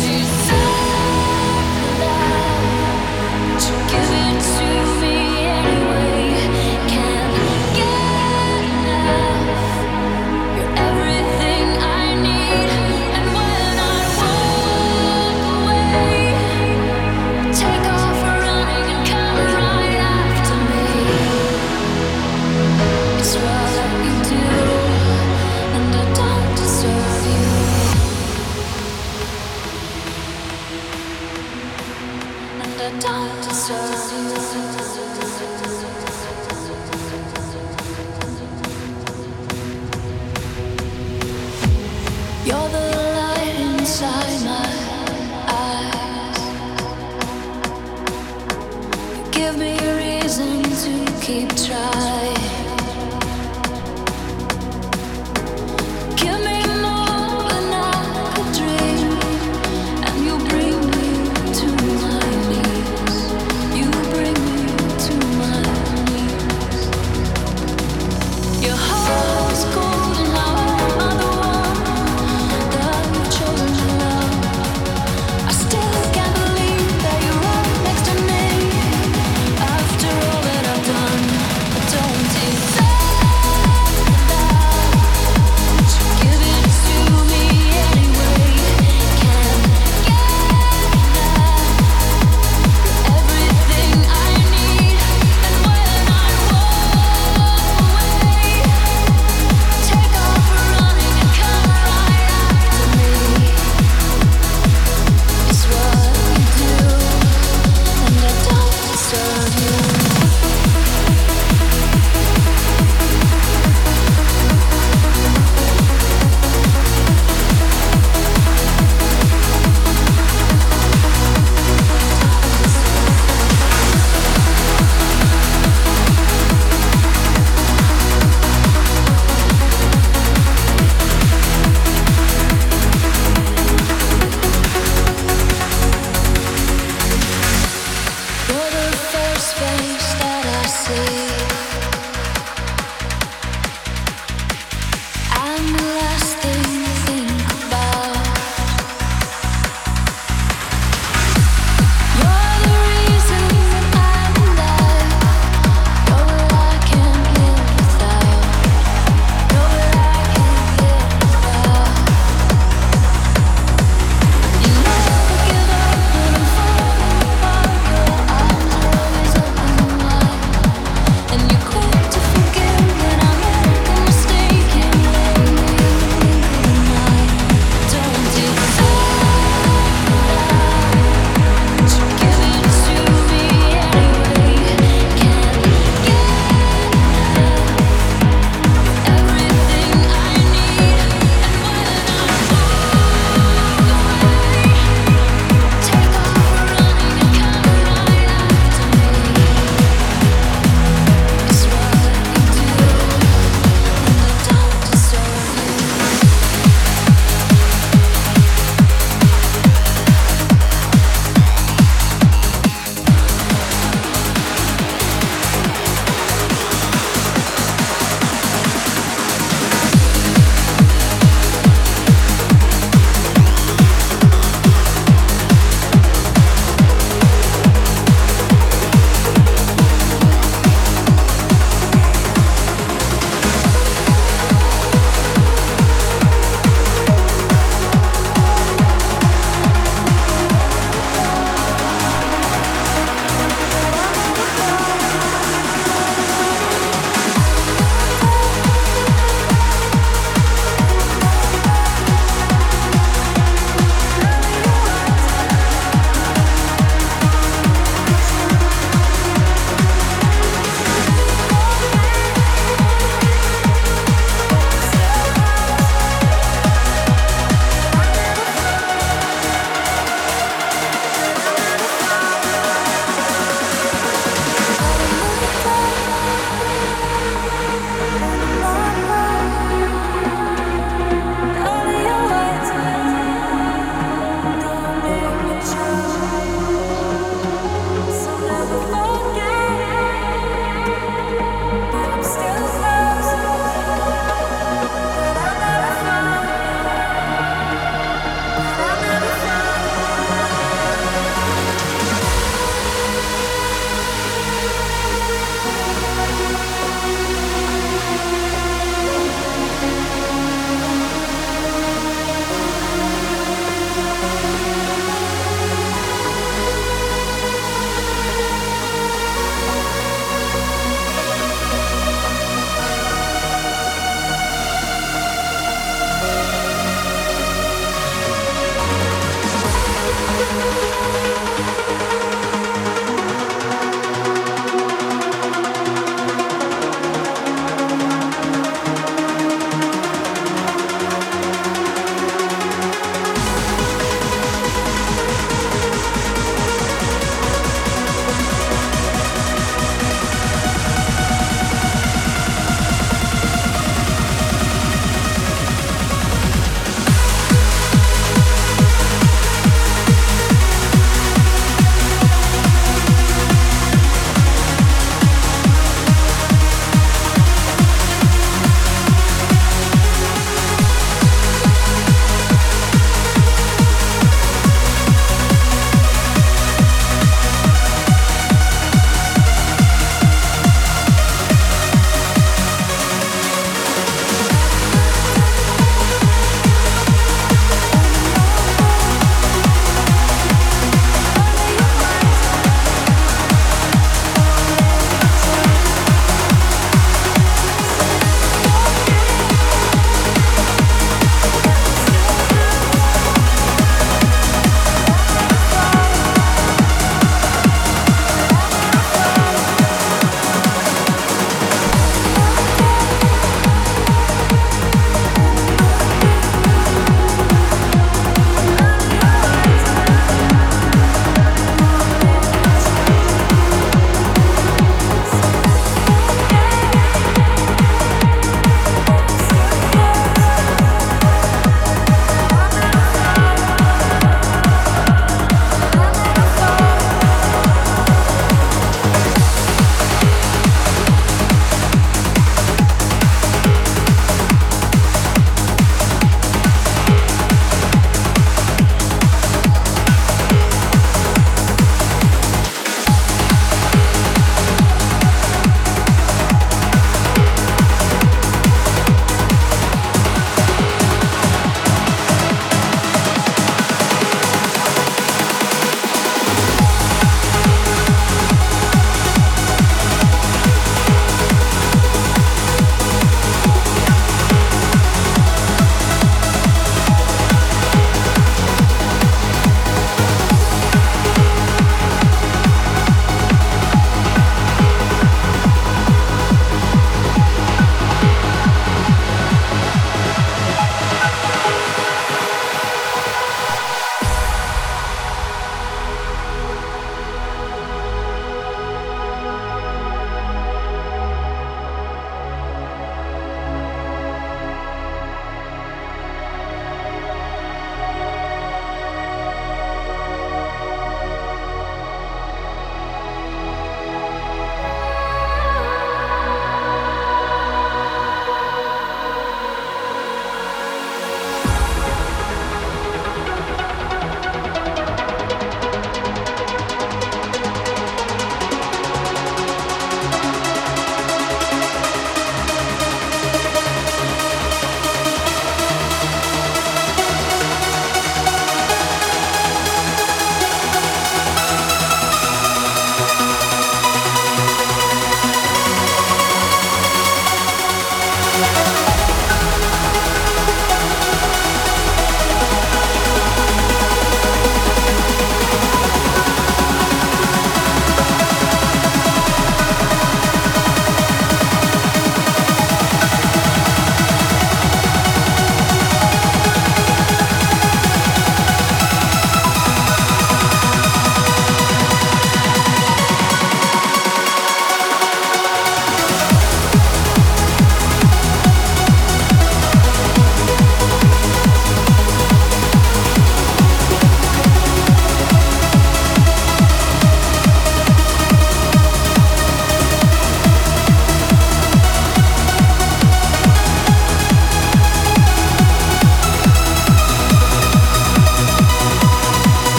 desire to give it